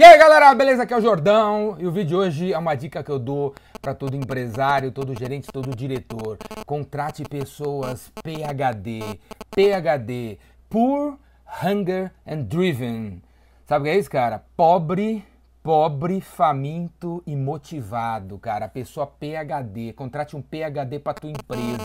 E aí galera, beleza? Aqui é o Jordão e o vídeo de hoje é uma dica que eu dou para todo empresário, todo gerente, todo diretor. Contrate pessoas PHD, PHD, Poor, Hunger and Driven. Sabe o que é isso, cara? Pobre, pobre, faminto e motivado, cara. Pessoa PHD. Contrate um PHD para tua empresa.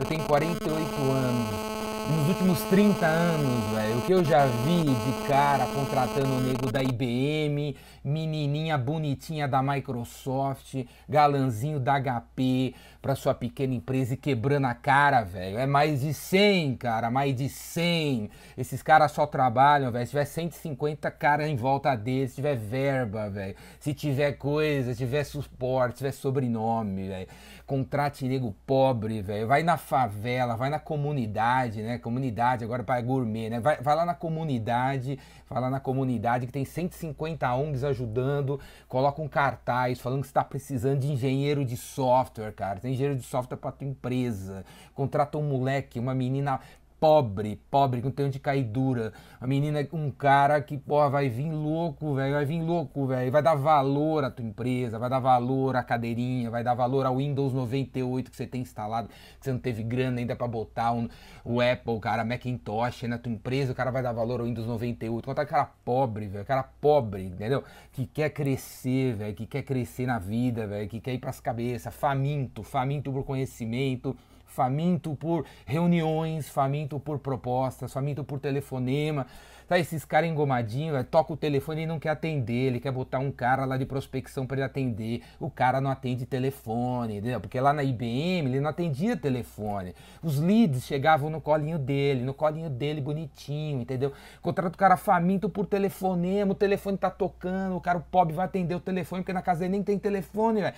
Eu tenho 48 anos nos últimos 30 anos, velho, o que eu já vi de cara contratando o nego da IBM, menininha bonitinha da Microsoft, galanzinho da HP pra sua pequena empresa e quebrando a cara, velho. É mais de 100, cara, mais de 100. Esses caras só trabalham, velho. Se tiver 150 caras em volta deles, se tiver verba, velho. Se tiver coisa, se tiver suporte, se tiver sobrenome, velho. Contrate nego pobre, velho. Vai na favela, vai na comunidade, né? Comunidade agora para gourmet, né? Vai, vai lá na comunidade, vai lá na comunidade que tem 150 ONGs ajudando, coloca um cartaz falando que está precisando de engenheiro de software, cara. Tem engenheiro de software para tua empresa. Contrata um moleque, uma menina pobre, pobre, com onde cair dura. A menina, um cara que, porra, vai vir louco, velho, vai vir louco, velho. Vai dar valor à tua empresa, vai dar valor à cadeirinha, vai dar valor ao Windows 98 que você tem instalado, que você não teve grana ainda para botar um, o Apple, cara, Macintosh na tua empresa, o cara vai dar valor ao Windows 98. Conta cara pobre, velho, cara pobre, entendeu? Que quer crescer, velho, que quer crescer na vida, velho, que quer ir pras cabeças, faminto, faminto por conhecimento faminto por reuniões, faminto por propostas, faminto por telefonema. Tá, esses caras engomadinhos, toca o telefone e não quer atender, ele quer botar um cara lá de prospecção para ele atender. O cara não atende telefone, entendeu? Porque lá na IBM ele não atendia telefone. Os leads chegavam no colinho dele, no colinho dele bonitinho, entendeu? Contrata o cara faminto por telefonema, o telefone tá tocando, o cara o pobre vai atender o telefone, porque na casa dele nem tem telefone, velho.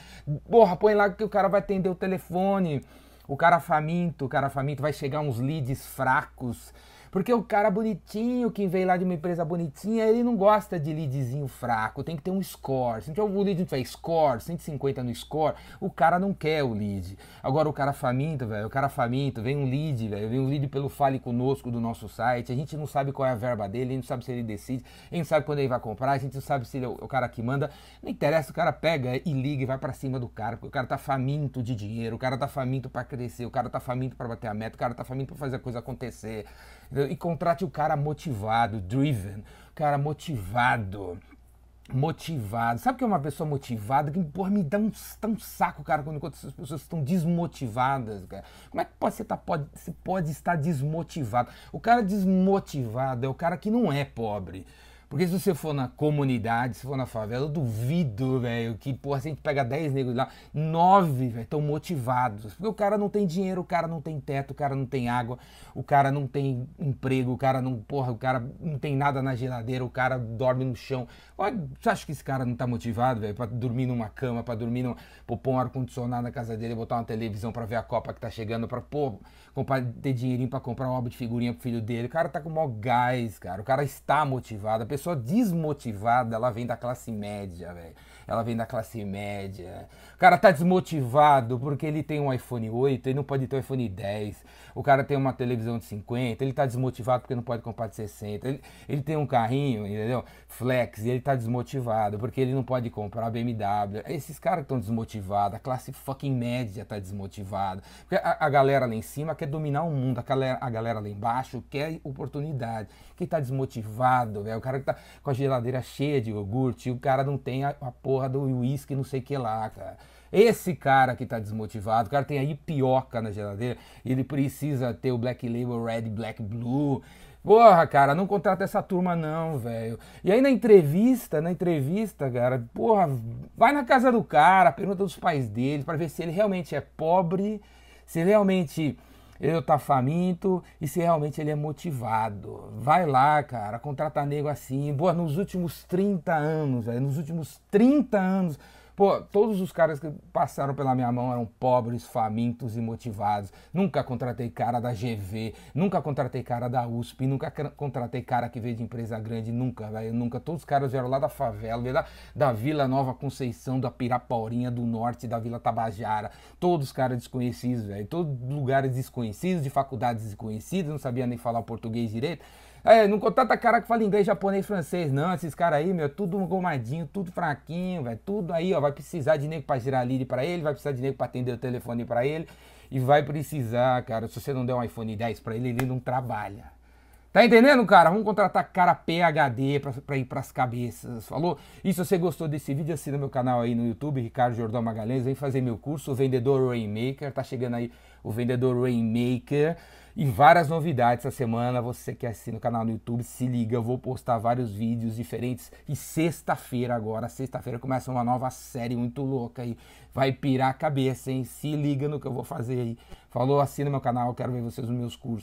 Porra, põe lá que o cara vai atender o telefone. O cara faminto, o cara faminto vai chegar uns leads fracos porque o cara bonitinho, que veio lá de uma empresa bonitinha, ele não gosta de leadzinho fraco, tem que ter um score. Se então o lead não tiver score, 150 no score, o cara não quer o lead. Agora o cara faminto, velho, o cara faminto, vem um lead, velho, vem um lead pelo Fale Conosco do nosso site, a gente não sabe qual é a verba dele, a gente não sabe se ele decide, a gente não sabe quando ele vai comprar, a gente não sabe se ele é o cara que manda. Não interessa, o cara pega e liga e vai para cima do cara, porque o cara tá faminto de dinheiro, o cara tá faminto para crescer, o cara tá faminto para bater a meta, o cara tá faminto para fazer a coisa acontecer. E contrate o cara motivado, driven, o cara motivado. Motivado. Sabe o que é uma pessoa motivada? Que porra, me dá um, dá um saco, cara, quando essas pessoas estão desmotivadas, cara. Como é que pode, você, tá, pode, você pode estar desmotivado? O cara desmotivado é o cara que não é pobre. Porque se você for na comunidade, se for na favela, eu duvido, velho, que, porra, se a gente pega 10 negros lá, 9, velho, estão motivados. Porque o cara não tem dinheiro, o cara não tem teto, o cara não tem água, o cara não tem emprego, o cara não, porra, o cara não tem nada na geladeira, o cara dorme no chão. Você acha que esse cara não tá motivado, velho, pra dormir numa cama, pra dormir numa, pô, pôr um ar-condicionado na casa dele, botar uma televisão pra ver a Copa que tá chegando, pra, pô, comprar, ter dinheirinho pra comprar um álbum de figurinha pro filho dele. O cara tá com maior gás, cara, o cara está motivado, a pessoa pessoa desmotivada, ela vem da classe média, velho. Ela vem da classe média. O cara tá desmotivado porque ele tem um iPhone 8, ele não pode ter um iPhone 10. O cara tem uma televisão de 50, ele tá desmotivado porque não pode comprar de 60. Ele, ele tem um carrinho, entendeu? Flex, e ele tá desmotivado porque ele não pode comprar BMW. Esses caras estão desmotivados, a classe fucking média tá desmotivada. Porque a, a, galera lá em cima quer dominar o mundo, a galera, a galera lá embaixo quer oportunidade. Quem tá desmotivado, velho, o cara que tá com a geladeira cheia de iogurte, o cara não tem a, a porra do uísque, não sei o que lá, cara. Esse cara que tá desmotivado, o cara tem aí pioca na geladeira, ele precisa ter o Black Label Red, Black Blue. Porra, cara, não contrata essa turma não, velho. E aí na entrevista, na entrevista, cara, porra, vai na casa do cara, pergunta dos pais dele para ver se ele realmente é pobre, se realmente ele tá faminto e se realmente ele é motivado. Vai lá, cara, contratar nego assim. Boa, nos últimos 30 anos, velho, nos últimos 30 anos Pô, todos os caras que passaram pela minha mão eram pobres, famintos e motivados. Nunca contratei cara da GV, nunca contratei cara da USP, nunca contratei cara que veio de empresa grande, nunca, velho, nunca. Todos os caras vieram lá da favela, veio da, da Vila Nova Conceição, da Pirapaurinha, do Norte, da Vila Tabajara. Todos os caras desconhecidos, velho. Todos lugares desconhecidos, de faculdades desconhecidas, não sabia nem falar português direito É, não contrata cara que fala inglês, japonês, francês, não. Esses caras aí, meu, tudo gomadinho, tudo fraquinho, velho. Tudo aí, ó. Vai precisar de nego pra girar lead pra ele, vai precisar de nego pra atender o telefone pra ele. E vai precisar, cara, se você não der um iPhone 10 pra ele, ele não trabalha. Tá entendendo, cara? Vamos contratar cara PHD pra, pra ir pras cabeças, falou? E se você gostou desse vídeo, assina meu canal aí no YouTube, Ricardo Jordão Magalhães, vem fazer meu curso, o Vendedor Rainmaker, tá chegando aí o Vendedor Rainmaker e várias novidades essa semana. Você que assina o canal no YouTube, se liga, eu vou postar vários vídeos diferentes. E sexta-feira agora, sexta-feira começa uma nova série muito louca aí. Vai pirar a cabeça, hein? Se liga no que eu vou fazer aí. Falou, assina meu canal, quero ver vocês nos meus cursos.